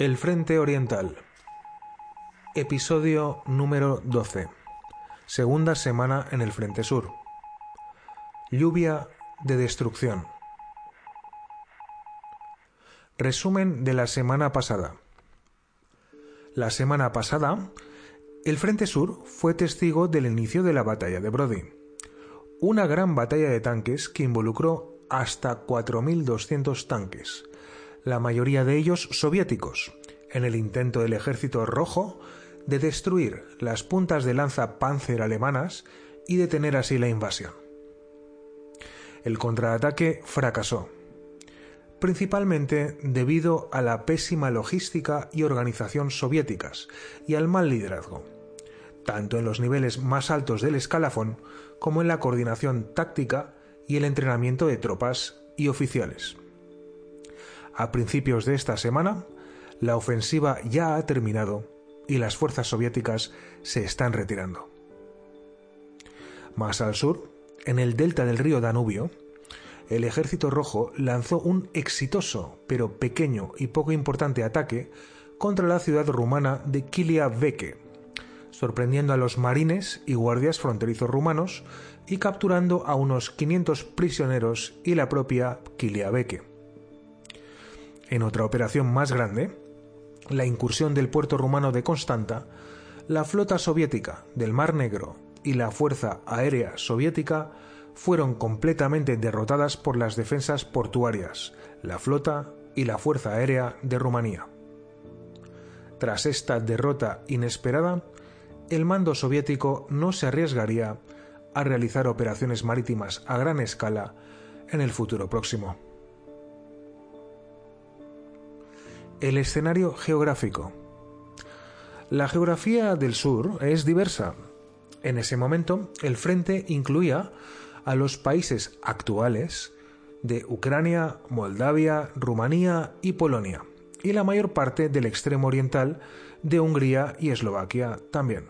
El Frente Oriental. Episodio número 12. Segunda semana en el Frente Sur. Lluvia de destrucción. Resumen de la semana pasada. La semana pasada, el Frente Sur fue testigo del inicio de la batalla de Brody. Una gran batalla de tanques que involucró hasta 4.200 tanques, la mayoría de ellos soviéticos, en el intento del ejército rojo de destruir las puntas de lanza Panzer alemanas y detener así la invasión. El contraataque fracasó, principalmente debido a la pésima logística y organización soviéticas y al mal liderazgo, tanto en los niveles más altos del escalafón como en la coordinación táctica y el entrenamiento de tropas y oficiales. A principios de esta semana, la ofensiva ya ha terminado y las fuerzas soviéticas se están retirando. Más al sur, en el delta del río Danubio, el ejército rojo lanzó un exitoso, pero pequeño y poco importante ataque contra la ciudad rumana de Kiliaveke, sorprendiendo a los marines y guardias fronterizos rumanos y capturando a unos 500 prisioneros y la propia Kiliaveke. En otra operación más grande, la incursión del puerto rumano de Constanta, la flota soviética del Mar Negro y la Fuerza Aérea Soviética fueron completamente derrotadas por las defensas portuarias, la flota y la Fuerza Aérea de Rumanía. Tras esta derrota inesperada, el mando soviético no se arriesgaría a realizar operaciones marítimas a gran escala en el futuro próximo. El escenario geográfico. La geografía del sur es diversa. En ese momento, el frente incluía a los países actuales de Ucrania, Moldavia, Rumanía y Polonia, y la mayor parte del extremo oriental de Hungría y Eslovaquia también.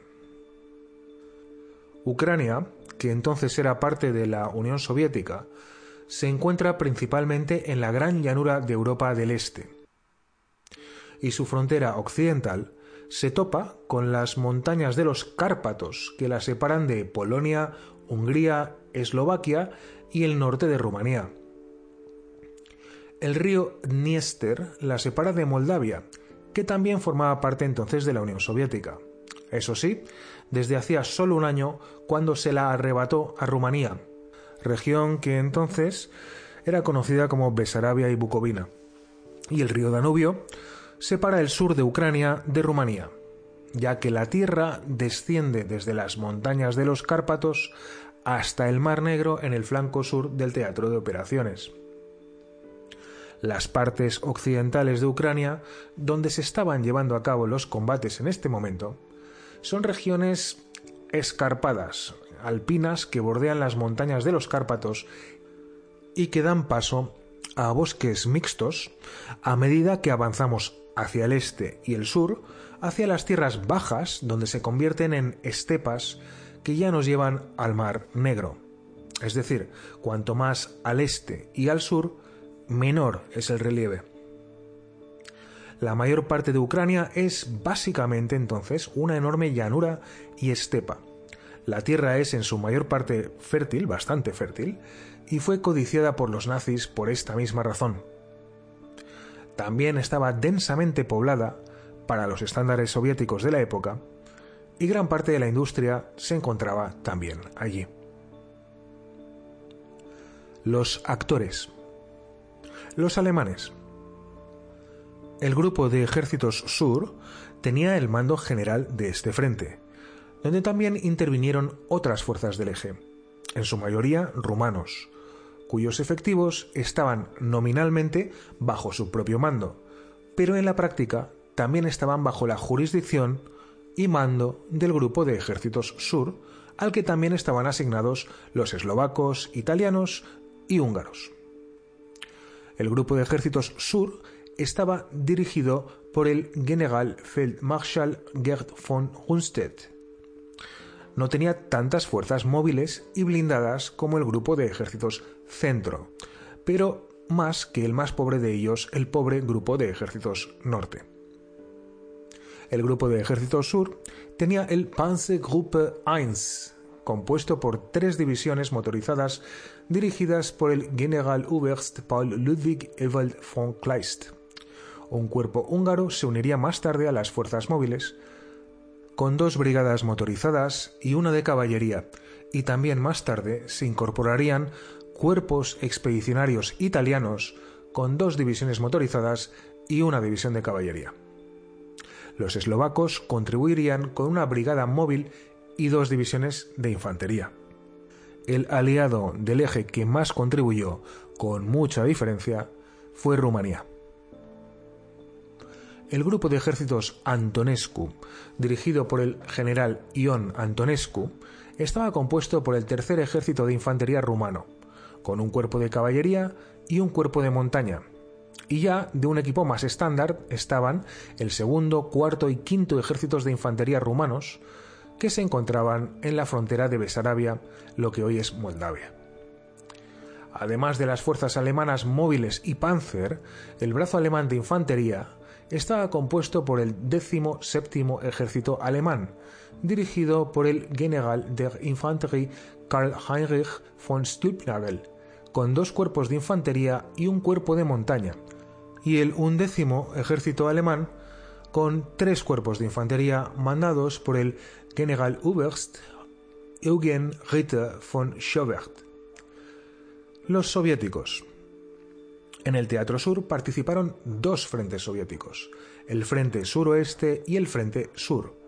Ucrania, que entonces era parte de la Unión Soviética, se encuentra principalmente en la gran llanura de Europa del Este, y su frontera occidental se topa con las montañas de los Cárpatos que la separan de Polonia, Hungría, Eslovaquia y el norte de Rumanía. El río Dniester la separa de Moldavia, que también formaba parte entonces de la Unión Soviética. Eso sí, desde hacía solo un año cuando se la arrebató a Rumanía, región que entonces era conocida como Besarabia y Bucovina, y el río Danubio separa el sur de Ucrania de Rumanía, ya que la tierra desciende desde las montañas de los Cárpatos hasta el Mar Negro en el flanco sur del teatro de operaciones. Las partes occidentales de Ucrania, donde se estaban llevando a cabo los combates en este momento, son regiones escarpadas, alpinas que bordean las montañas de los Cárpatos y que dan paso a bosques mixtos a medida que avanzamos hacia el este y el sur, hacia las tierras bajas, donde se convierten en estepas que ya nos llevan al Mar Negro. Es decir, cuanto más al este y al sur, menor es el relieve. La mayor parte de Ucrania es básicamente entonces una enorme llanura y estepa. La tierra es en su mayor parte fértil, bastante fértil, y fue codiciada por los nazis por esta misma razón. También estaba densamente poblada para los estándares soviéticos de la época, y gran parte de la industria se encontraba también allí. Los actores. Los alemanes. El grupo de ejércitos sur tenía el mando general de este frente, donde también intervinieron otras fuerzas del eje, en su mayoría rumanos, cuyos efectivos estaban nominalmente bajo su propio mando, pero en la práctica también estaban bajo la jurisdicción y mando del grupo de ejércitos sur, al que también estaban asignados los eslovacos, italianos y húngaros. El grupo de ejércitos sur estaba dirigido por el General Feldmarschall Gerd von Rundstedt, no tenía tantas fuerzas móviles y blindadas como el grupo de ejércitos centro, pero más que el más pobre de ellos, el pobre grupo de ejércitos norte. El grupo de ejércitos sur tenía el Panzergruppe 1, compuesto por tres divisiones motorizadas dirigidas por el Generaloberst Paul Ludwig Ewald von Kleist. Un cuerpo húngaro se uniría más tarde a las fuerzas móviles, con dos brigadas motorizadas y una de caballería, y también más tarde se incorporarían cuerpos expedicionarios italianos con dos divisiones motorizadas y una división de caballería. Los eslovacos contribuirían con una brigada móvil y dos divisiones de infantería. El aliado del eje que más contribuyó, con mucha diferencia, fue Rumanía. El grupo de ejércitos Antonescu, dirigido por el general Ion Antonescu, estaba compuesto por el tercer ejército de infantería rumano, con un cuerpo de caballería y un cuerpo de montaña. Y ya de un equipo más estándar estaban el segundo, cuarto y quinto ejércitos de infantería rumanos, que se encontraban en la frontera de Besarabia, lo que hoy es Moldavia. Además de las fuerzas alemanas móviles y Panzer, el brazo alemán de infantería estaba compuesto por el 17 Ejército Alemán, dirigido por el General der Infanterie Karl Heinrich von Stülpnagel, con dos cuerpos de infantería y un cuerpo de montaña, y el undécimo Ejército Alemán, con tres cuerpos de infantería mandados por el Generaloberst Eugen Ritter von Schobert. Los soviéticos. En el Teatro Sur participaron dos frentes soviéticos, el Frente Suroeste y el Frente Sur.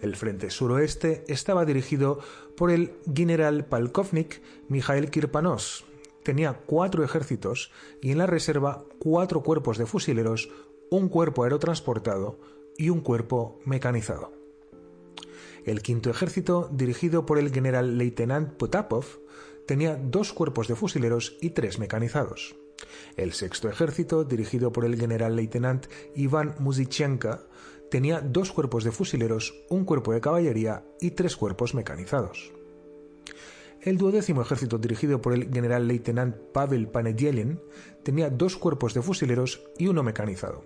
El Frente Suroeste estaba dirigido por el general Palkovnik Mikhail Kirpanos. Tenía cuatro ejércitos y en la reserva cuatro cuerpos de fusileros, un cuerpo aerotransportado y un cuerpo mecanizado. El quinto ejército, dirigido por el general Leitenant Potapov, tenía dos cuerpos de fusileros y tres mecanizados. El sexto ejército, dirigido por el general leitenant Iván Muzichenka, tenía dos cuerpos de fusileros, un cuerpo de caballería y tres cuerpos mecanizados. El duodécimo ejército, dirigido por el general leitenant Pavel Panedjelin, tenía dos cuerpos de fusileros y uno mecanizado.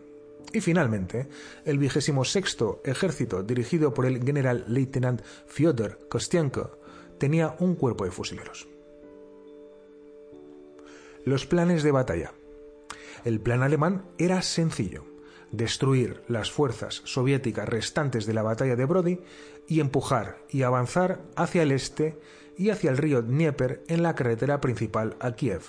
Y finalmente, el vigésimo sexto ejército, dirigido por el general leitenant Fyodor Kostienko, tenía un cuerpo de fusileros. Los planes de batalla. El plan alemán era sencillo, destruir las fuerzas soviéticas restantes de la batalla de Brody y empujar y avanzar hacia el este y hacia el río Dnieper en la carretera principal a Kiev.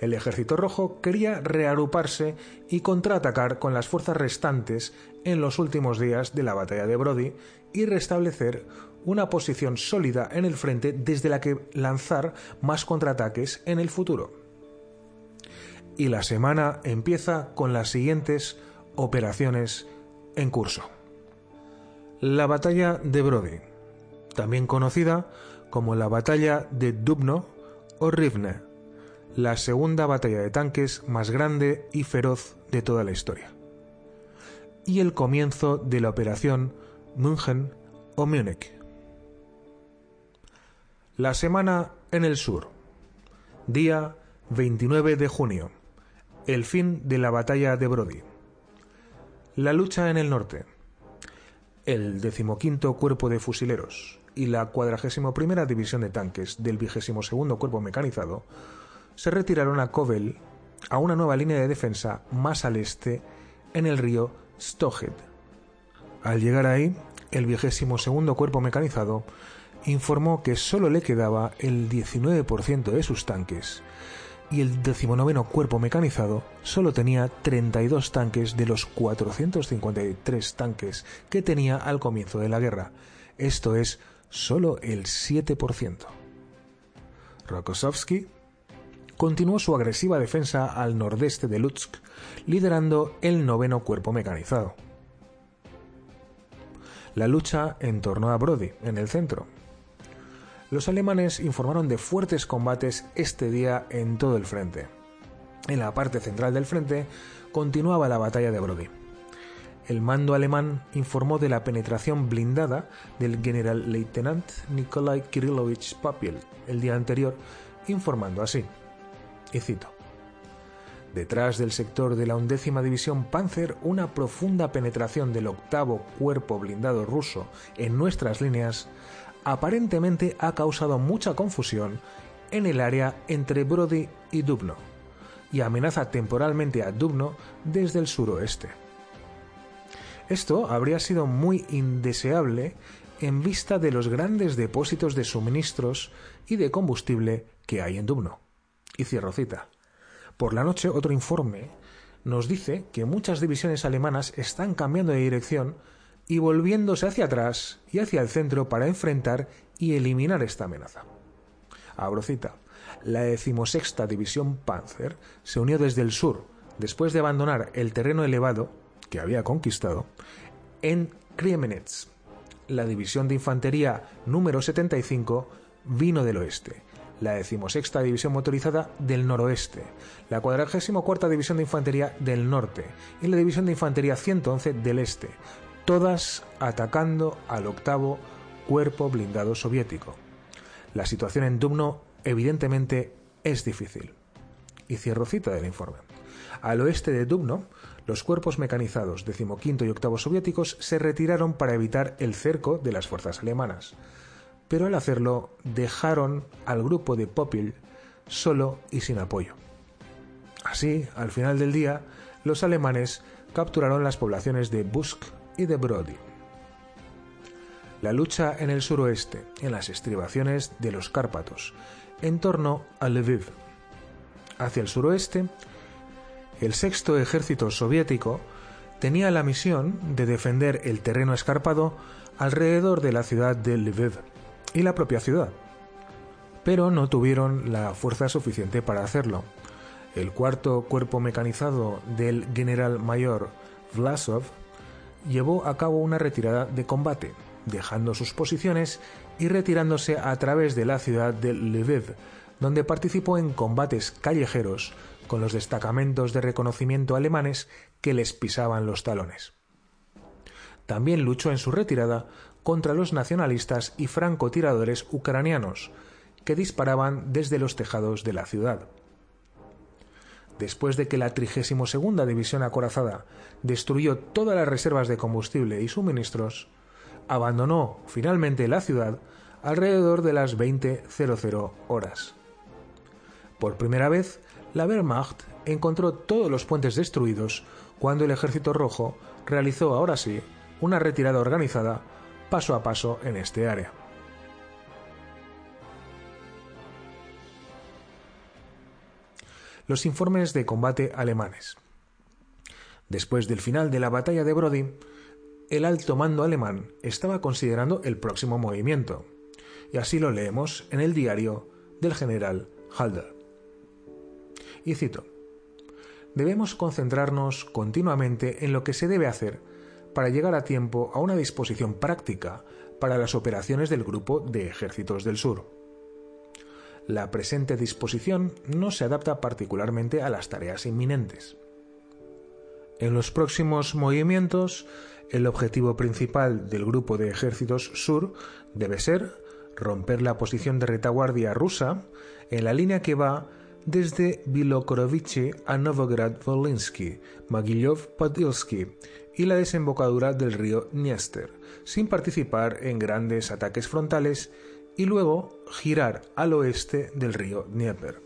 El ejército rojo quería reagruparse y contraatacar con las fuerzas restantes en los últimos días de la batalla de Brody y restablecer una posición sólida en el frente desde la que lanzar más contraataques en el futuro. Y la semana empieza con las siguientes operaciones en curso. La batalla de Brody, también conocida como la batalla de Dubno o Rivne, la segunda batalla de tanques más grande y feroz de toda la historia. Y el comienzo de la operación München o Múnich. La semana en el sur. Día 29 de junio. El fin de la batalla de Brody. La lucha en el norte. El decimoquinto cuerpo de fusileros y la cuadragésimo primera división de tanques del vigésimo segundo cuerpo mecanizado se retiraron a Kovel, a una nueva línea de defensa más al este, en el río Stohed. Al llegar ahí, el vigésimo segundo cuerpo mecanizado informó que solo le quedaba el 19% de sus tanques y el decimonoveno cuerpo mecanizado solo tenía 32 tanques de los 453 tanques que tenía al comienzo de la guerra. Esto es solo el 7%. Rokossovsky continuó su agresiva defensa al nordeste de Lutsk, liderando el noveno cuerpo mecanizado. La lucha en torno a Brody, en el centro. Los alemanes informaron de fuertes combates este día en todo el frente. En la parte central del frente continuaba la batalla de Brody. El mando alemán informó de la penetración blindada del general-leitenant Nikolai Kirillovich Papiel el día anterior, informando así y cito. Detrás del sector de la undécima división Panzer, una profunda penetración del octavo cuerpo blindado ruso en nuestras líneas aparentemente ha causado mucha confusión en el área entre Brody y Dubno y amenaza temporalmente a Dubno desde el suroeste. Esto habría sido muy indeseable en vista de los grandes depósitos de suministros y de combustible que hay en Dubno. Y cierro cita. Por la noche, otro informe nos dice que muchas divisiones alemanas están cambiando de dirección y volviéndose hacia atrás y hacia el centro para enfrentar y eliminar esta amenaza. Abro cita. La decimosexta división Panzer se unió desde el sur, después de abandonar el terreno elevado que había conquistado, en Kriemenetz. La división de infantería número 75 vino del oeste la decimosexta División Motorizada del Noroeste, la cuadragésimo cuarta División de Infantería del Norte y la División de Infantería 111 del Este, todas atacando al octavo Cuerpo Blindado Soviético. La situación en Dubno evidentemente es difícil. Y cierro cita del informe. Al oeste de Dubno, los cuerpos mecanizados decimoquinto y octavo soviéticos se retiraron para evitar el cerco de las fuerzas alemanas pero al hacerlo dejaron al grupo de Popil solo y sin apoyo. Así, al final del día, los alemanes capturaron las poblaciones de Busk y de Brody. La lucha en el suroeste, en las estribaciones de los Cárpatos, en torno a Lviv. Hacia el suroeste, el sexto ejército soviético tenía la misión de defender el terreno escarpado alrededor de la ciudad de Lviv y la propia ciudad. Pero no tuvieron la fuerza suficiente para hacerlo. El cuarto cuerpo mecanizado del general mayor Vlasov llevó a cabo una retirada de combate, dejando sus posiciones y retirándose a través de la ciudad de Lviv, donde participó en combates callejeros con los destacamentos de reconocimiento alemanes que les pisaban los talones. También luchó en su retirada contra los nacionalistas y francotiradores ucranianos, que disparaban desde los tejados de la ciudad. Después de que la 32 División Acorazada destruyó todas las reservas de combustible y suministros, abandonó finalmente la ciudad alrededor de las 20.00 horas. Por primera vez, la Wehrmacht encontró todos los puentes destruidos cuando el Ejército Rojo realizó ahora sí una retirada organizada paso a paso en este área. Los informes de combate alemanes. Después del final de la batalla de Brody, el alto mando alemán estaba considerando el próximo movimiento, y así lo leemos en el diario del general Halder. Y cito, debemos concentrarnos continuamente en lo que se debe hacer para llegar a tiempo a una disposición práctica para las operaciones del Grupo de Ejércitos del Sur. La presente disposición no se adapta particularmente a las tareas inminentes. En los próximos movimientos, el objetivo principal del Grupo de Ejércitos Sur debe ser romper la posición de retaguardia rusa en la línea que va desde Bilokorovice a Novograd-Volinsky, Magillov-Podilsky y la desembocadura del río Dniester, sin participar en grandes ataques frontales y luego girar al oeste del río Dnieper.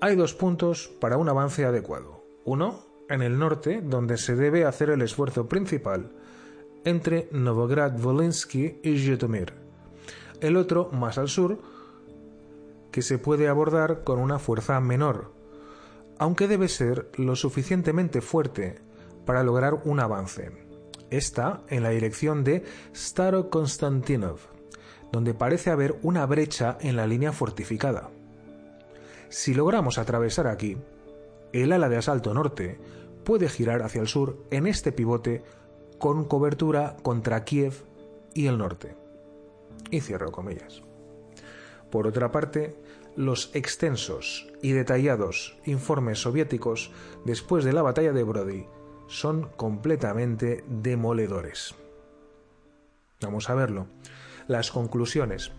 Hay dos puntos para un avance adecuado. Uno, en el norte, donde se debe hacer el esfuerzo principal, entre Novograd-Volinsky y Zhytomyr. El otro, más al sur, que se puede abordar con una fuerza menor, aunque debe ser lo suficientemente fuerte para lograr un avance. Está en la dirección de Staro-Konstantinov, donde parece haber una brecha en la línea fortificada. Si logramos atravesar aquí, el ala de asalto norte puede girar hacia el sur en este pivote con cobertura contra Kiev y el norte. Y cierro comillas. Por otra parte, los extensos y detallados informes soviéticos después de la batalla de Brody son completamente demoledores. Vamos a verlo. Las conclusiones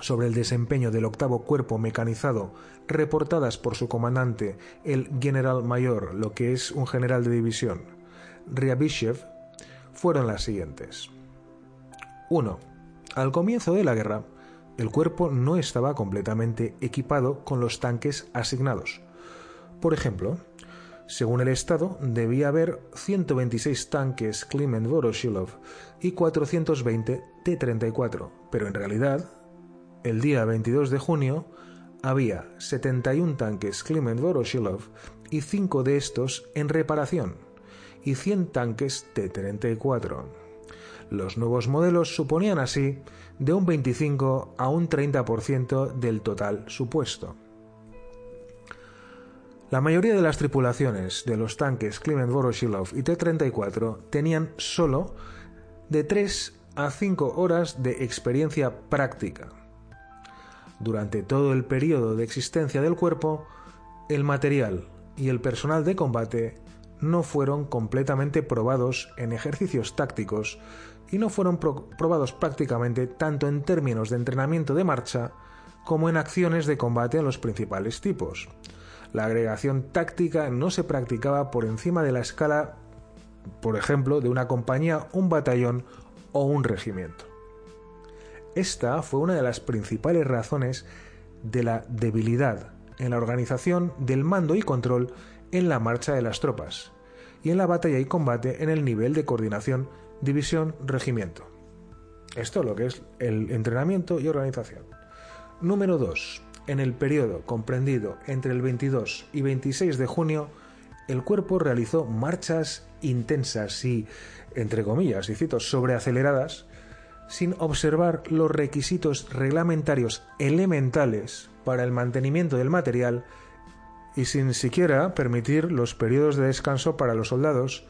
sobre el desempeño del octavo cuerpo mecanizado reportadas por su comandante, el general mayor, lo que es un general de división, Ryabyshev, fueron las siguientes. 1. Al comienzo de la guerra, el cuerpo no estaba completamente equipado con los tanques asignados. Por ejemplo, según el Estado, debía haber 126 tanques Kliment Voroshilov y 420 T-34, pero en realidad, el día 22 de junio, había 71 tanques Kliment Voroshilov y 5 de estos en reparación, y 100 tanques T-34. Los nuevos modelos suponían así de un 25 a un 30% del total supuesto. La mayoría de las tripulaciones de los tanques Kliment Voroshilov y T-34 tenían solo de 3 a 5 horas de experiencia práctica. Durante todo el periodo de existencia del cuerpo, el material y el personal de combate no fueron completamente probados en ejercicios tácticos y no fueron probados prácticamente tanto en términos de entrenamiento de marcha como en acciones de combate en los principales tipos. La agregación táctica no se practicaba por encima de la escala, por ejemplo, de una compañía, un batallón o un regimiento. Esta fue una de las principales razones de la debilidad en la organización del mando y control en la marcha de las tropas y en la batalla y combate en el nivel de coordinación división, regimiento. Esto es lo que es el entrenamiento y organización. Número 2. En el periodo comprendido entre el 22 y 26 de junio, el cuerpo realizó marchas intensas y, entre comillas, y cito, sobreaceleradas, sin observar los requisitos reglamentarios elementales para el mantenimiento del material y sin siquiera permitir los periodos de descanso para los soldados,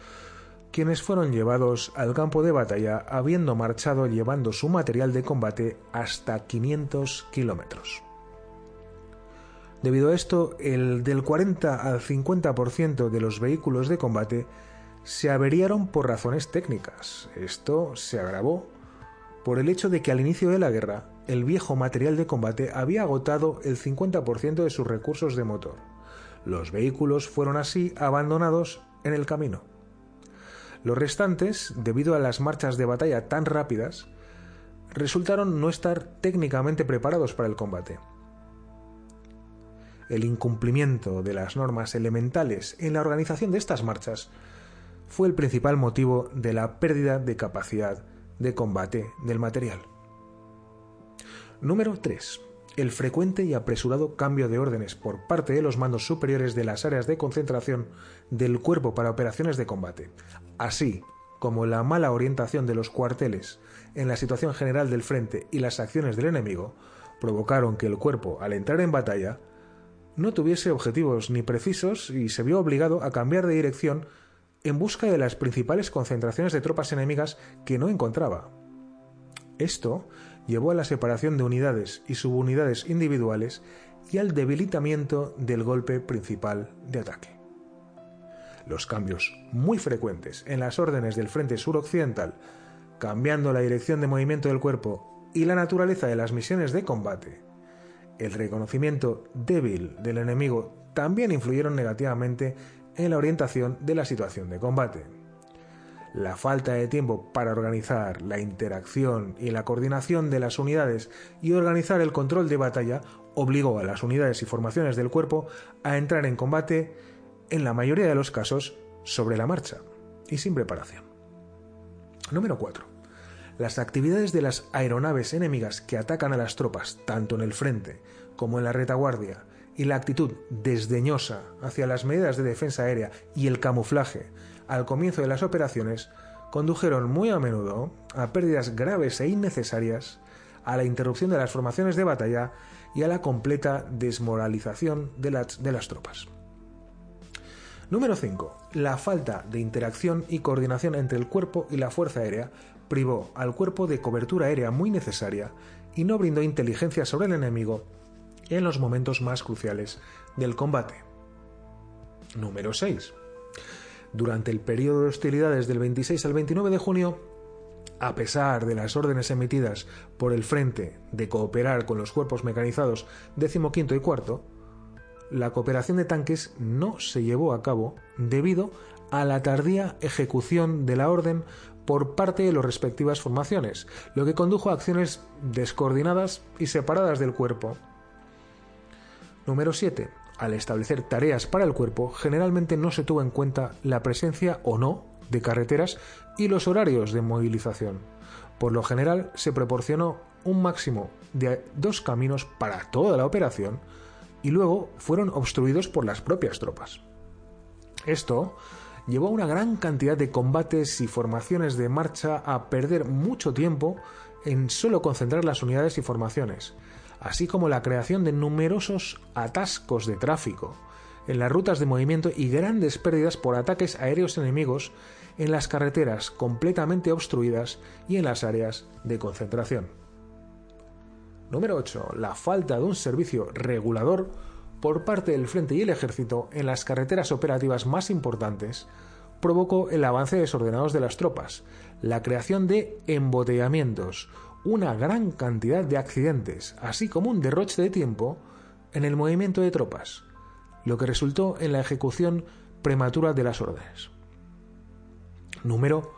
quienes fueron llevados al campo de batalla habiendo marchado llevando su material de combate hasta 500 kilómetros. Debido a esto, el del 40 al 50% de los vehículos de combate se averiaron por razones técnicas. Esto se agravó por el hecho de que al inicio de la guerra el viejo material de combate había agotado el 50% de sus recursos de motor. Los vehículos fueron así abandonados en el camino. Los restantes, debido a las marchas de batalla tan rápidas, resultaron no estar técnicamente preparados para el combate. El incumplimiento de las normas elementales en la organización de estas marchas fue el principal motivo de la pérdida de capacidad de combate del material. Número 3. el frecuente y apresurado cambio de órdenes por parte de los mandos superiores de las áreas de concentración del cuerpo para operaciones de combate, así como la mala orientación de los cuarteles en la situación general del frente y las acciones del enemigo, provocaron que el cuerpo, al entrar en batalla, no tuviese objetivos ni precisos y se vio obligado a cambiar de dirección en busca de las principales concentraciones de tropas enemigas que no encontraba. Esto llevó a la separación de unidades y subunidades individuales y al debilitamiento del golpe principal de ataque. Los cambios muy frecuentes en las órdenes del frente suroccidental, cambiando la dirección de movimiento del cuerpo y la naturaleza de las misiones de combate, el reconocimiento débil del enemigo también influyeron negativamente en la orientación de la situación de combate. La falta de tiempo para organizar la interacción y la coordinación de las unidades y organizar el control de batalla obligó a las unidades y formaciones del cuerpo a entrar en combate, en la mayoría de los casos, sobre la marcha y sin preparación. Número 4. Las actividades de las aeronaves enemigas que atacan a las tropas, tanto en el frente como en la retaguardia, y la actitud desdeñosa hacia las medidas de defensa aérea y el camuflaje al comienzo de las operaciones condujeron muy a menudo a pérdidas graves e innecesarias, a la interrupción de las formaciones de batalla y a la completa desmoralización de las, tropas. Número 5. La falta de interacción y coordinación entre el cuerpo y la fuerza aérea privó al cuerpo de cobertura aérea muy necesaria y no brindó inteligencia sobre el enemigo en los momentos más cruciales del combate. Número 6. Durante el periodo de hostilidades del 26 al 29 de junio, a pesar de las órdenes emitidas por el Frente de cooperar con los cuerpos mecanizados 15 y cuarto, la cooperación de tanques no se llevó a cabo debido a la tardía ejecución de la orden por parte de las respectivas formaciones, lo que condujo a acciones descoordinadas y separadas del cuerpo, Número 7. Al establecer tareas para el cuerpo, generalmente no se tuvo en cuenta la presencia o no de carreteras y los horarios de movilización. Por lo general, se proporcionó un máximo de dos caminos para toda la operación y luego fueron obstruidos por las propias tropas. Esto llevó a una gran cantidad de combates y formaciones de marcha a perder mucho tiempo en solo concentrar las unidades y formaciones, así como la creación de numerosos atascos de tráfico en las rutas de movimiento y grandes pérdidas por ataques aéreos enemigos en las carreteras completamente obstruidas y en las áreas de concentración. Número 8. La falta de un servicio regulador por parte del Frente y el Ejército en las carreteras operativas más importantes provocó el avance desordenado de las tropas, la creación de embotellamientos, una gran cantidad de accidentes, así como un derroche de tiempo en el movimiento de tropas, lo que resultó en la ejecución prematura de las órdenes. Número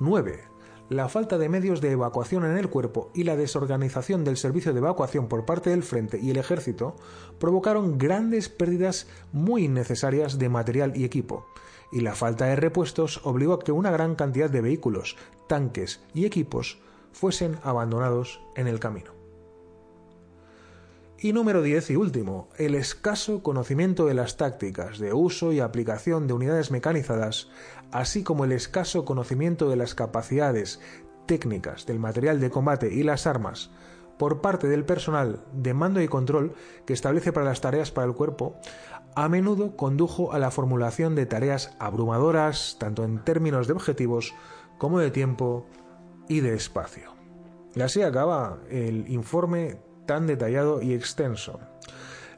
9. La falta de medios de evacuación en el cuerpo y la desorganización del servicio de evacuación por parte del Frente y el Ejército provocaron grandes pérdidas muy innecesarias de material y equipo, y la falta de repuestos obligó a que una gran cantidad de vehículos, tanques y equipos fuesen abandonados en el camino. Y número 10 y último, el escaso conocimiento de las tácticas de uso y aplicación de unidades mecanizadas, así como el escaso conocimiento de las capacidades técnicas del material de combate y las armas por parte del personal de mando y control que establece para las tareas para el cuerpo, a menudo condujo a la formulación de tareas abrumadoras, tanto en términos de objetivos como de tiempo y de espacio. Y así acaba el informe tan detallado y extenso.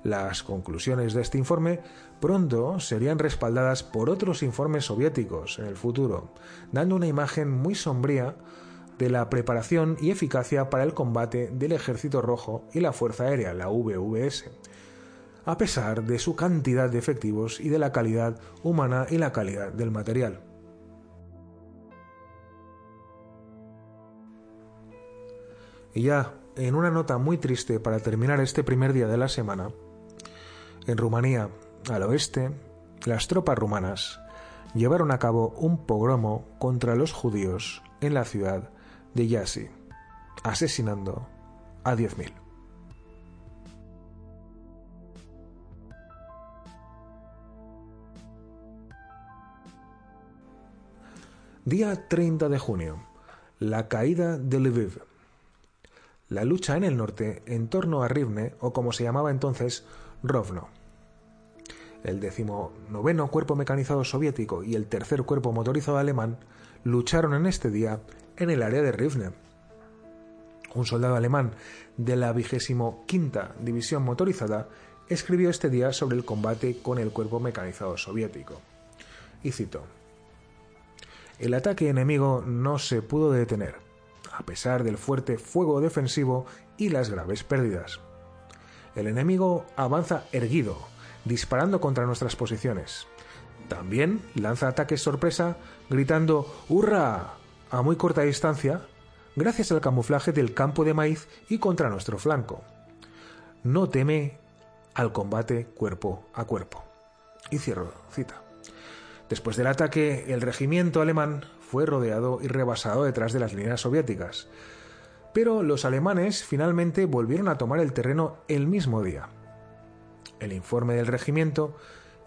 Las conclusiones de este informe pronto serían respaldadas por otros informes soviéticos en el futuro, dando una imagen muy sombría de la preparación y eficacia para el combate del Ejército Rojo y la Fuerza Aérea, la VVS, a pesar de su cantidad de efectivos y de la calidad humana y la calidad del material. Y ya, en una nota muy triste para terminar este primer día de la semana, en Rumanía, al oeste, las tropas rumanas llevaron a cabo un pogromo contra los judíos en la ciudad de Yasi, asesinando a 10.000. Día 30 de junio, la caída de Lviv. La lucha en el norte en torno a Rivne, o como se llamaba entonces, Rovno. El decimonoveno cuerpo mecanizado soviético y el tercer cuerpo motorizado alemán lucharon en este día en el área de Rivne. Un soldado alemán de la vigésimo quinta división motorizada escribió este día sobre el combate con el cuerpo mecanizado soviético. Y cito: el ataque enemigo no se pudo detener, a pesar del fuerte fuego defensivo y las graves pérdidas. El enemigo avanza erguido, disparando contra nuestras posiciones. También lanza ataques sorpresa, gritando ¡Hurra! a muy corta distancia, gracias al camuflaje del campo de maíz y contra nuestro flanco. No teme al combate cuerpo a cuerpo. Y cierro cita. Después del ataque, el regimiento alemán fue rodeado y rebasado detrás de las líneas soviéticas. Pero los alemanes finalmente volvieron a tomar el terreno el mismo día. El informe del regimiento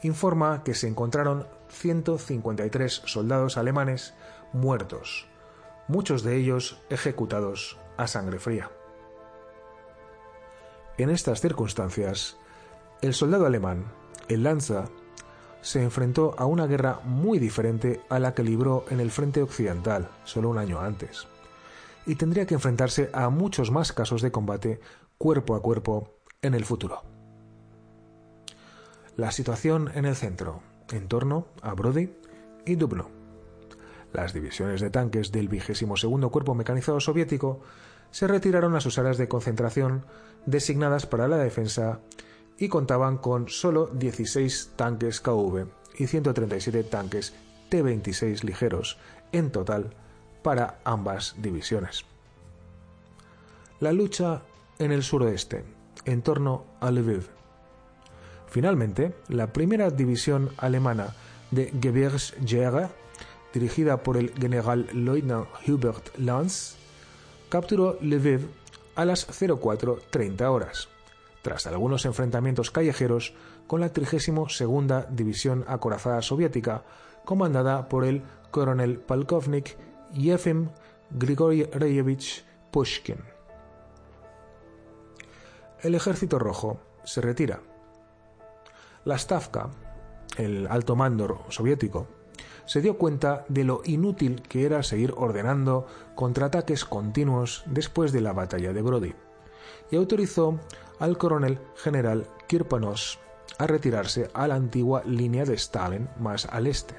informa que se encontraron 153 soldados alemanes muertos, muchos de ellos ejecutados a sangre fría. En estas circunstancias, el soldado alemán, el Lanza, se enfrentó a una guerra muy diferente a la que libró en el frente occidental solo un año antes, y tendría que enfrentarse a muchos más casos de combate cuerpo a cuerpo en el futuro. La situación en el centro, en torno a Brody y Dubno. Las divisiones de tanques del segundo cuerpo mecanizado soviético se retiraron a sus áreas de concentración designadas para la defensa y contaban con solo 16 tanques KV y 137 tanques T-26 ligeros en total para ambas divisiones. La lucha en el suroeste, en torno a Lviv. Finalmente, la primera división alemana de Gebirgsjäger, dirigida por el general Leutnant Hubert Lanz, capturó Lviv a las 04.30 horas tras algunos enfrentamientos callejeros con la 32 División Acorazada Soviética, comandada por el coronel Palkovnik Yefim Grigorievich Pushkin. El Ejército Rojo se retira. La Stavka, el alto mando soviético, se dio cuenta de lo inútil que era seguir ordenando contraataques continuos después de la batalla de Brody y autorizó al coronel general Kirpanos a retirarse a la antigua línea de Stalin más al este.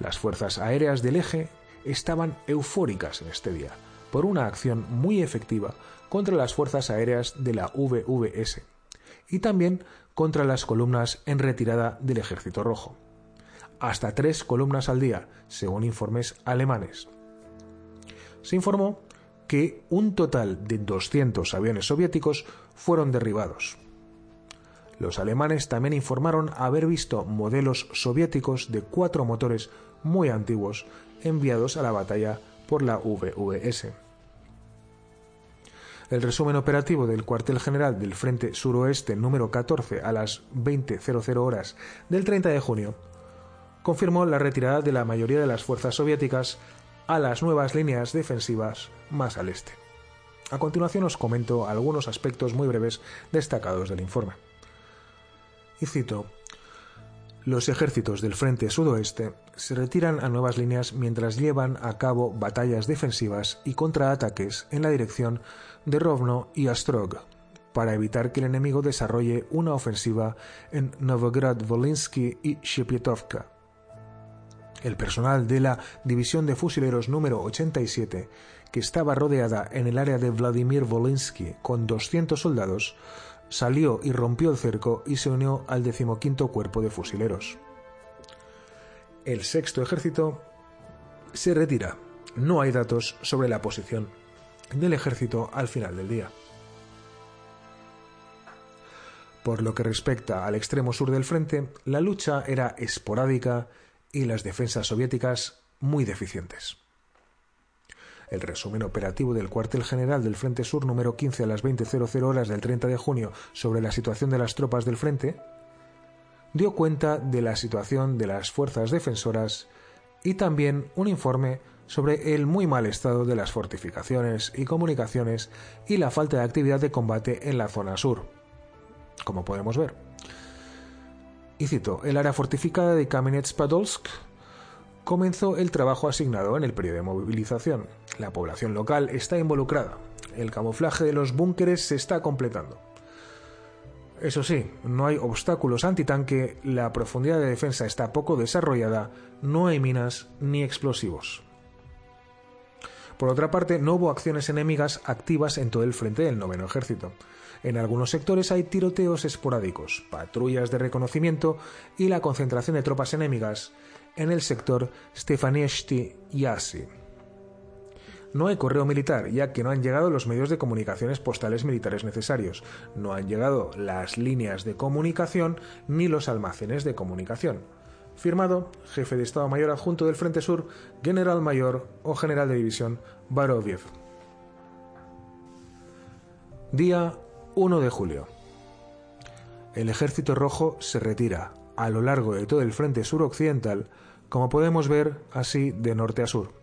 Las fuerzas aéreas del eje estaban eufóricas en este día por una acción muy efectiva contra las fuerzas aéreas de la VVS y también contra las columnas en retirada del Ejército Rojo. Hasta tres columnas al día, según informes alemanes. Se informó que un total de 200 aviones soviéticos fueron derribados. Los alemanes también informaron haber visto modelos soviéticos de cuatro motores muy antiguos enviados a la batalla por la VVS. El resumen operativo del cuartel general del Frente Suroeste número 14 a las 20.00 horas del 30 de junio confirmó la retirada de la mayoría de las fuerzas soviéticas a las nuevas líneas defensivas más al este. A continuación os comento algunos aspectos muy breves destacados del informe. Y cito, los ejércitos del frente sudoeste se retiran a nuevas líneas mientras llevan a cabo batallas defensivas y contraataques en la dirección de Rovno y Astrog, para evitar que el enemigo desarrolle una ofensiva en Novograd-Volinsky y Shepietovka, el personal de la División de Fusileros número 87, que estaba rodeada en el área de Vladimir Volinsky con 200 soldados, salió y rompió el cerco y se unió al decimoquinto cuerpo de fusileros. El sexto ejército se retira. No hay datos sobre la posición del ejército al final del día. Por lo que respecta al extremo sur del frente, la lucha era esporádica y las defensas soviéticas muy deficientes. El resumen operativo del cuartel general del Frente Sur número 15 a las 20.00 horas del 30 de junio sobre la situación de las tropas del frente dio cuenta de la situación de las fuerzas defensoras y también un informe sobre el muy mal estado de las fortificaciones y comunicaciones y la falta de actividad de combate en la zona sur, como podemos ver. Y cito, el área fortificada de Kamenets-Podolsk comenzó el trabajo asignado en el periodo de movilización. La población local está involucrada. El camuflaje de los búnkeres se está completando. Eso sí, no hay obstáculos antitanque, la profundidad de defensa está poco desarrollada, no hay minas ni explosivos. Por otra parte, no hubo acciones enemigas activas en todo el frente del noveno ejército. En algunos sectores hay tiroteos esporádicos, patrullas de reconocimiento y la concentración de tropas enemigas en el sector Stefanieshti Yasi. No hay correo militar, ya que no han llegado los medios de comunicaciones postales militares necesarios, no han llegado las líneas de comunicación ni los almacenes de comunicación. Firmado, jefe de Estado Mayor adjunto del Frente Sur, General Mayor o General de División Baroviev. Día 1 de julio. El Ejército Rojo se retira a lo largo de todo el Frente Sur Occidental, como podemos ver así de norte a sur.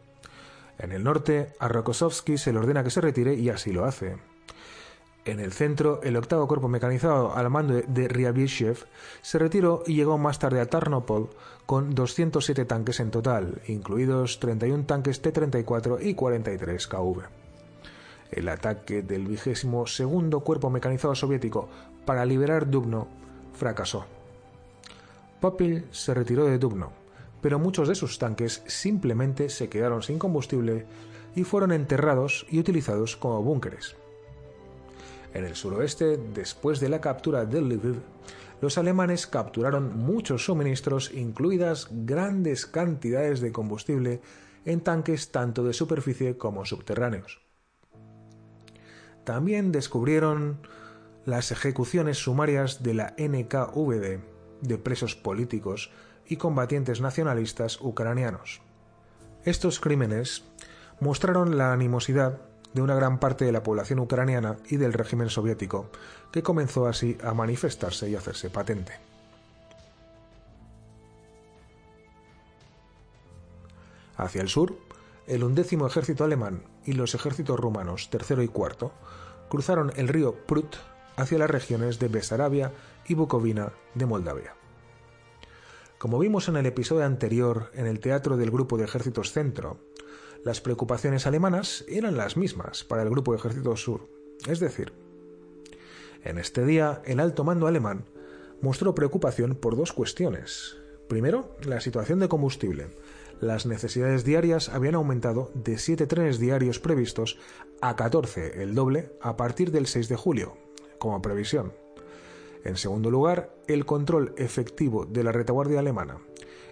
En el norte, a Rokossovsky se le ordena que se retire y así lo hace. En el centro, el octavo cuerpo mecanizado al mando de Ryabyshev se retiró y llegó más tarde a Tarnopol con 207 tanques en total, incluidos 31 tanques T-34 y 43 KV. El ataque del vigésimo segundo cuerpo mecanizado soviético para liberar Dubno fracasó. Popil se retiró de Dubno, pero muchos de sus tanques simplemente se quedaron sin combustible y fueron enterrados y utilizados como búnkeres. En el suroeste, después de la captura de Lviv, los alemanes capturaron muchos suministros, incluidas grandes cantidades de combustible en tanques tanto de superficie como subterráneos. También descubrieron las ejecuciones sumarias de la NKVD de presos políticos y combatientes nacionalistas ucranianos. Estos crímenes mostraron la animosidad de una gran parte de la población ucraniana y del régimen soviético, que comenzó así a manifestarse y hacerse patente. Hacia el sur, el undécimo ejército alemán y los ejércitos rumanos tercero y cuarto cruzaron el río Prut hacia las regiones de Besarabia y Bucovina de Moldavia. Como vimos en el episodio anterior en el teatro del Grupo de Ejércitos Centro, las preocupaciones alemanas eran las mismas para el Grupo de Ejército Sur. Es decir, en este día el alto mando alemán mostró preocupación por dos cuestiones. Primero, la situación de combustible. Las necesidades diarias habían aumentado de 7 trenes diarios previstos a 14, el doble, a partir del 6 de julio, como previsión. En segundo lugar, el control efectivo de la retaguardia alemana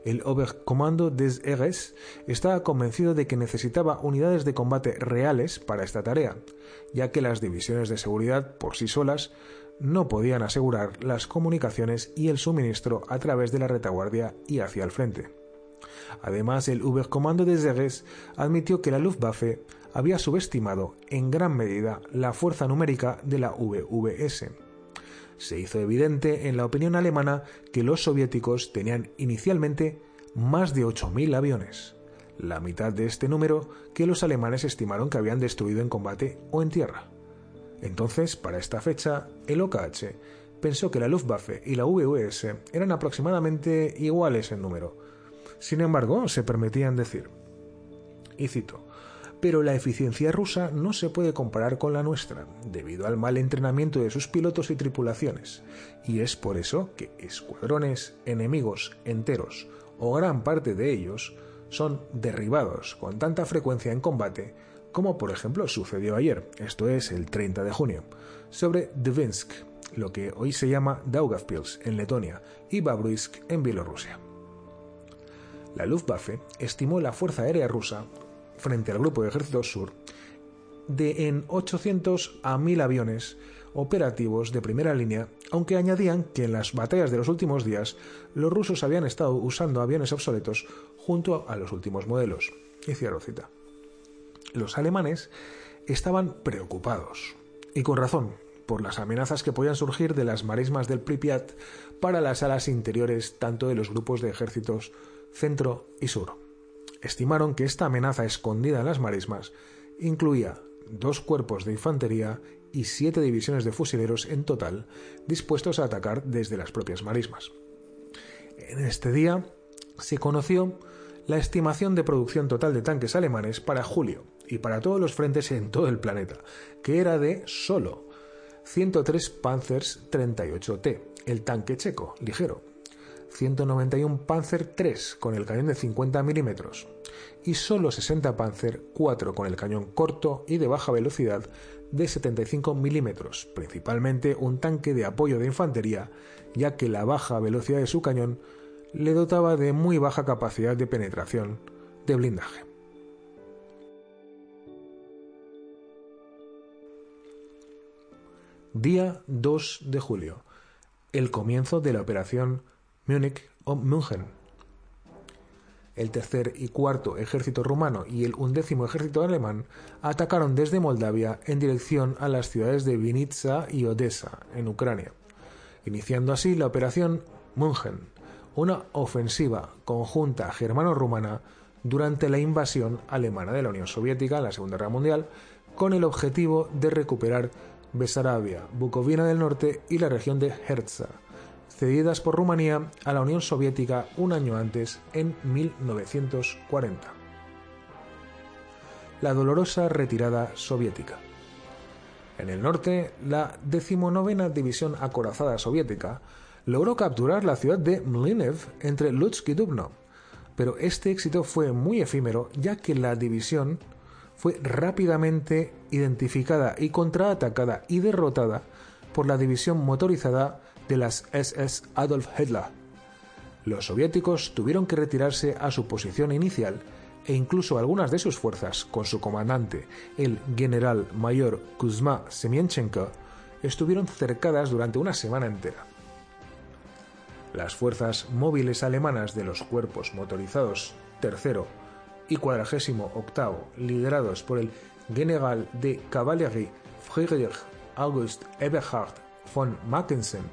el Oberkommando des Heeres estaba convencido de que necesitaba unidades de combate reales para esta tarea, ya que las divisiones de seguridad por sí solas no podían asegurar las comunicaciones y el suministro a través de la retaguardia y hacia el frente. Además, el Oberkommando des Heeres admitió que la Luftwaffe había subestimado en gran medida la fuerza numérica de la VVS se hizo evidente en la opinión alemana que los soviéticos tenían inicialmente más de 8.000 aviones, la mitad de este número que los alemanes estimaron que habían destruido en combate o en tierra. Entonces, para esta fecha, el OKH pensó que la Luftwaffe y la VUS eran aproximadamente iguales en número. Sin embargo, se permitían decir, y cito, pero la eficiencia rusa no se puede comparar con la nuestra, debido al mal entrenamiento de sus pilotos y tripulaciones, y es por eso que escuadrones enemigos enteros, o gran parte de ellos, son derribados con tanta frecuencia en combate como por ejemplo sucedió ayer, esto es el 30 de junio, sobre Dvinsk, lo que hoy se llama Daugavpils en Letonia y Babruisk en Bielorrusia. La Luftwaffe estimó la Fuerza Aérea Rusa frente al Grupo de Ejércitos Sur de en 800 a 1000 aviones operativos de primera línea, aunque añadían que en las batallas de los últimos días los rusos habían estado usando aviones obsoletos junto a los últimos modelos. Y cierro cita. Los alemanes estaban preocupados, y con razón, por las amenazas que podían surgir de las marismas del Pripyat para las alas interiores tanto de los grupos de ejércitos centro y sur. Estimaron que esta amenaza escondida en las marismas incluía dos cuerpos de infantería y siete divisiones de fusileros en total dispuestos a atacar desde las propias marismas. En este día se conoció la estimación de producción total de tanques alemanes para julio y para todos los frentes en todo el planeta, que era de solo 103 Panzers 38T, el tanque checo, ligero, 191 Panzer III con el cañón de 50 milímetros y solo 60 Panzer IV con el cañón corto y de baja velocidad de 75 milímetros, principalmente un tanque de apoyo de infantería, ya que la baja velocidad de su cañón le dotaba de muy baja capacidad de penetración de blindaje. Día 2 de julio. El comienzo de la operación Múnich o München. El tercer y cuarto ejército rumano y el undécimo ejército alemán atacaron desde Moldavia en dirección a las ciudades de Vinitsa y Odessa, en Ucrania, iniciando así la operación München, una ofensiva conjunta germano-rumana durante la invasión alemana de la Unión Soviética en la Segunda Guerra Mundial, con el objetivo de recuperar Besarabia, Bucovina del Norte y la región de Herza, cedidas por Rumanía a la Unión Soviética un año antes, en 1940. La dolorosa retirada soviética. En el norte, la decimonovena División Acorazada Soviética logró capturar la ciudad de Mlinev entre Lutsk y Dubno, pero este éxito fue muy efímero ya que la división fue rápidamente identificada y contraatacada y derrotada por la división motorizada de las SS Adolf Hitler. Los soviéticos tuvieron que retirarse a su posición inicial e incluso algunas de sus fuerzas, con su comandante, el general mayor Kuzma Semienchenko, estuvieron cercadas durante una semana entera. Las fuerzas móviles alemanas de los cuerpos motorizados tercero y cuadragésimo octavo, liderados por el general de caballería Friedrich August Eberhard von Mackensen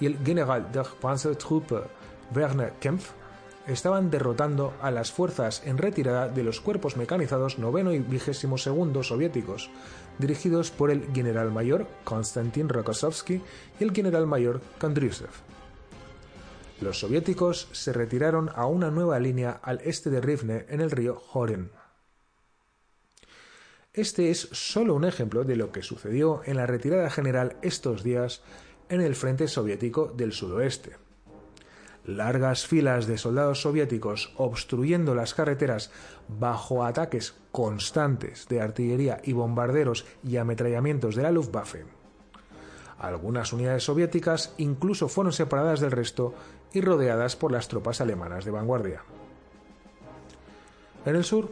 y el General der Panzertruppe Werner Kempf estaban derrotando a las fuerzas en retirada de los cuerpos mecanizados noveno y vigésimo segundo soviéticos, dirigidos por el general mayor Konstantin Rokossovsky y el general mayor Kandryusev. Los soviéticos se retiraron a una nueva línea al este de Rivne en el río Horen. Este es solo un ejemplo de lo que sucedió en la retirada general estos días en el frente soviético del sudoeste. Largas filas de soldados soviéticos obstruyendo las carreteras bajo ataques constantes de artillería y bombarderos y ametrallamientos de la Luftwaffe. Algunas unidades soviéticas incluso fueron separadas del resto y rodeadas por las tropas alemanas de vanguardia. En el sur,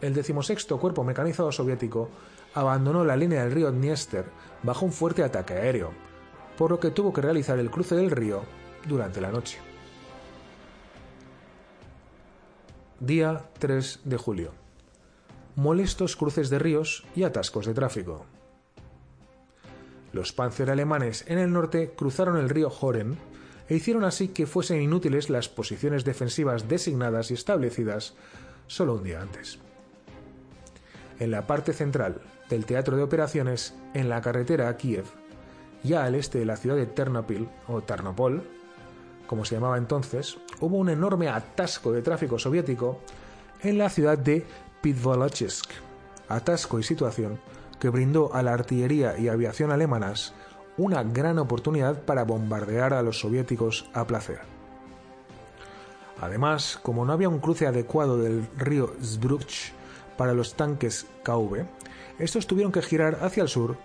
el decimosexto Cuerpo Mecanizado Soviético abandonó la línea del río Dniester bajo un fuerte ataque aéreo, por lo que tuvo que realizar el cruce del río durante la noche. Día 3 de julio. Molestos cruces de ríos y atascos de tráfico. Los panzer alemanes en el norte cruzaron el río Horen e hicieron así que fuesen inútiles las posiciones defensivas designadas y establecidas solo un día antes. En la parte central del teatro de operaciones, en la carretera a Kiev, ya al este de la ciudad de Ternopil, o Tarnopol, como se llamaba entonces, hubo un enorme atasco de tráfico soviético en la ciudad de Pitvolochisk, atasco y situación que brindó a la artillería y aviación alemanas una gran oportunidad para bombardear a los soviéticos a placer. Además, como no había un cruce adecuado del río Zbruch para los tanques KV, estos tuvieron que girar hacia el sur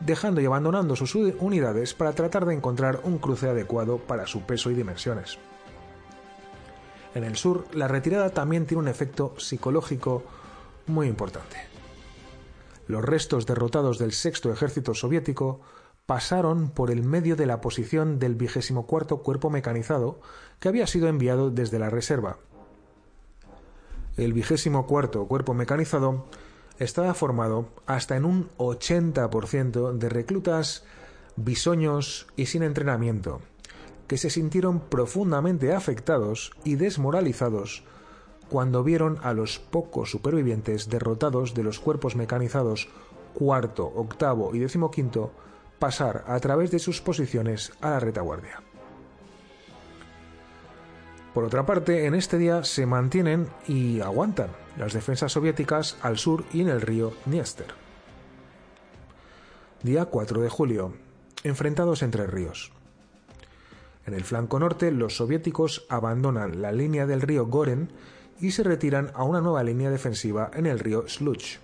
dejando y abandonando sus unidades para tratar de encontrar un cruce adecuado para su peso y dimensiones. En el sur, la retirada también tiene un efecto psicológico muy importante. Los restos derrotados del sexto ejército soviético pasaron por el medio de la posición del vigésimo cuarto cuerpo mecanizado que había sido enviado desde la reserva. El vigésimo cuarto cuerpo mecanizado estaba formado hasta en un 80% de reclutas bisoños y sin entrenamiento, que se sintieron profundamente afectados y desmoralizados cuando vieron a los pocos supervivientes derrotados de los cuerpos mecanizados cuarto, octavo y decimoquinto pasar a través de sus posiciones a la retaguardia. Por otra parte, en este día se mantienen y aguantan las defensas soviéticas al sur y en el río Dniester. Día 4 de julio. Enfrentados entre ríos. En el flanco norte, los soviéticos abandonan la línea del río Goren y se retiran a una nueva línea defensiva en el río Sluch.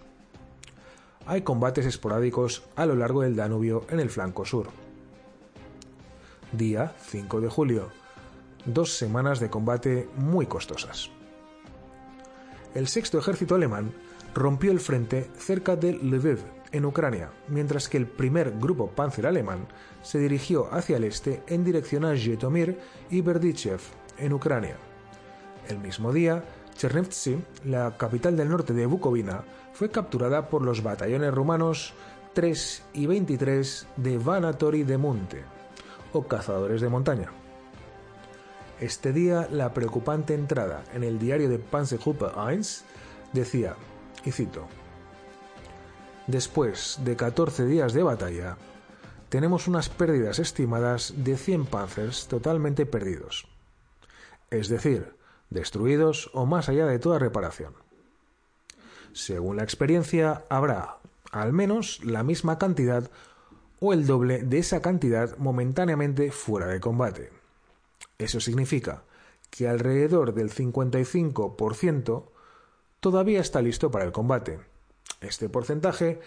Hay combates esporádicos a lo largo del Danubio en el flanco sur. Día 5 de julio. Dos semanas de combate muy costosas. El sexto ejército alemán rompió el frente cerca de Lviv, en Ucrania, mientras que el primer grupo panzer alemán se dirigió hacia el este en dirección a Zhytomyr y Berdichev, en Ucrania. El mismo día, Chernivtsi, la capital del norte de Bukovina, fue capturada por los batallones rumanos 3 y 23 de Vanatori de Monte, o cazadores de montaña. Este día, la preocupante entrada en el diario de Panzergruppe 1 decía, y cito, Después de 14 días de batalla, tenemos unas pérdidas estimadas de 100 panzers totalmente perdidos, es decir, destruidos o más allá de toda reparación. Según la experiencia, habrá al menos la misma cantidad o el doble de esa cantidad momentáneamente fuera de combate. Eso significa que alrededor del 55% todavía está listo para el combate este porcentaje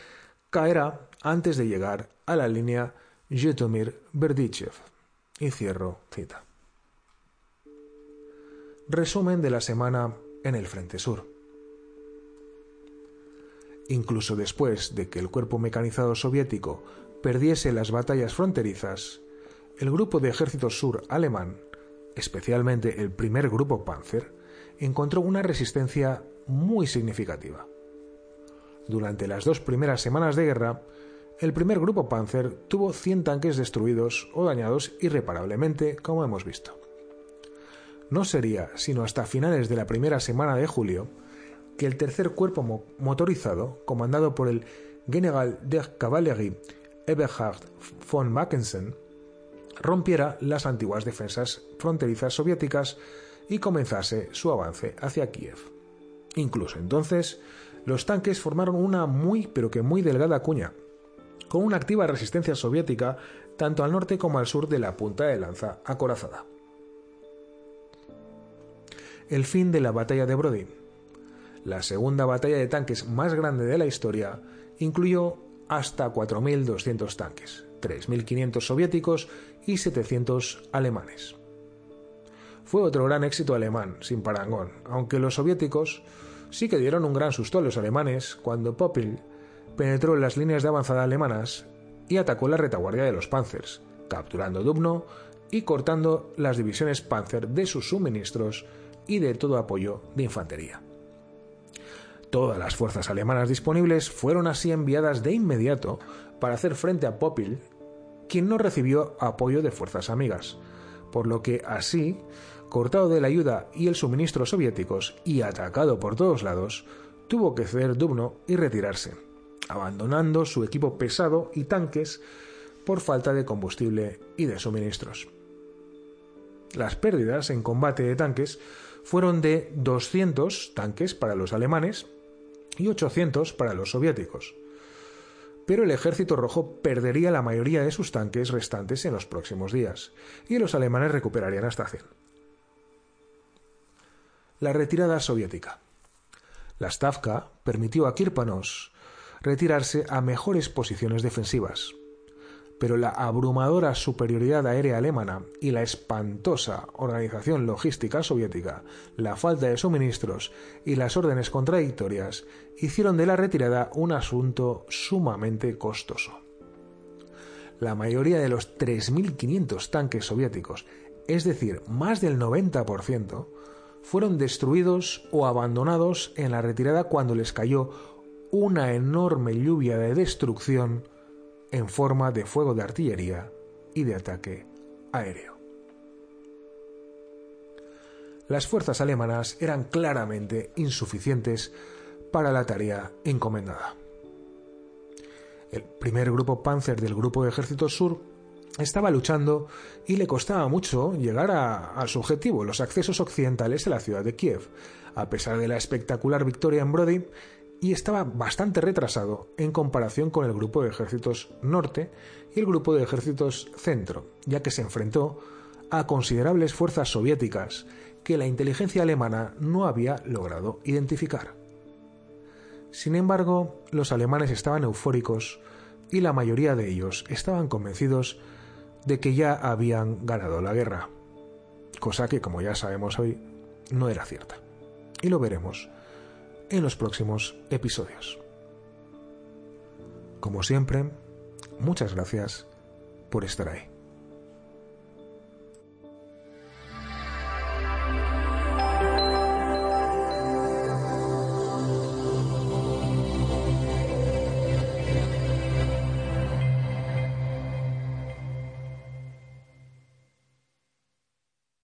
caerá antes de llegar a la línea Zhytomyr-Berdichev. Y cierro cita. Resumen de la semana en el Frente Sur. Incluso después de que el cuerpo mecanizado soviético perdiese las batallas fronterizas, el grupo de ejército sur alemán, especialmente el primer grupo Panzer, encontró una resistencia muy significativa. Durante las dos primeras semanas de guerra, el primer grupo Panzer tuvo 100 tanques destruidos o dañados irreparablemente, como hemos visto. No sería sino hasta finales de la primera semana de julio que el tercer cuerpo motorizado, comandado por el General der Kavallerie Eberhard von Mackensen, rompiera las antiguas defensas fronterizas soviéticas y comenzase su avance hacia Kiev. Incluso entonces, los tanques formaron una muy pero que muy delgada cuña, con una activa resistencia soviética tanto al norte como al sur de la punta de lanza acorazada. El fin de la batalla de Brody. La segunda batalla de tanques más grande de la historia incluyó hasta 4.200 tanques, 3.500 soviéticos y 700 alemanes. Fue otro gran éxito alemán, sin parangón, aunque los soviéticos sí que dieron un gran susto a los alemanes cuando Popil penetró en las líneas de avanzada alemanas y atacó la retaguardia de los Panzers, capturando Dubno y cortando las divisiones Panzer de sus suministros y de todo apoyo de infantería. Todas las fuerzas alemanas disponibles fueron así enviadas de inmediato para hacer frente a Popil, quien no recibió apoyo de fuerzas amigas, por lo que así cortado de la ayuda y el suministro soviéticos y atacado por todos lados, tuvo que ceder Dubno y retirarse, abandonando su equipo pesado y tanques por falta de combustible y de suministros. Las pérdidas en combate de tanques fueron de 200 tanques para los alemanes y 800 para los soviéticos. Pero el ejército rojo perdería la mayoría de sus tanques restantes en los próximos días, y los alemanes recuperarían hasta 100 la retirada soviética. La Stavka permitió a Kirpanos retirarse a mejores posiciones defensivas, pero la abrumadora superioridad aérea alemana y la espantosa organización logística soviética, la falta de suministros y las órdenes contradictorias hicieron de la retirada un asunto sumamente costoso. La mayoría de los 3.500 tanques soviéticos, es decir, más del 90%, fueron destruidos o abandonados en la retirada cuando les cayó una enorme lluvia de destrucción en forma de fuego de artillería y de ataque aéreo. las fuerzas alemanas eran claramente insuficientes para la tarea encomendada. El primer grupo Panzer del Grupo de Ejército Sur estaba luchando y le costaba mucho llegar a, su objetivo, los accesos occidentales a la ciudad de Kiev, a pesar de la espectacular victoria en Brody, y estaba bastante retrasado en comparación con el grupo de ejércitos norte y el grupo de ejércitos centro, ya que se enfrentó a considerables fuerzas soviéticas que la inteligencia alemana no había logrado identificar. Sin embargo, los alemanes estaban eufóricos y la mayoría de ellos estaban convencidos de que ya habían ganado la guerra, cosa que, como ya sabemos hoy, no era cierta. Y lo veremos en los próximos episodios. Como siempre, muchas gracias por estar ahí.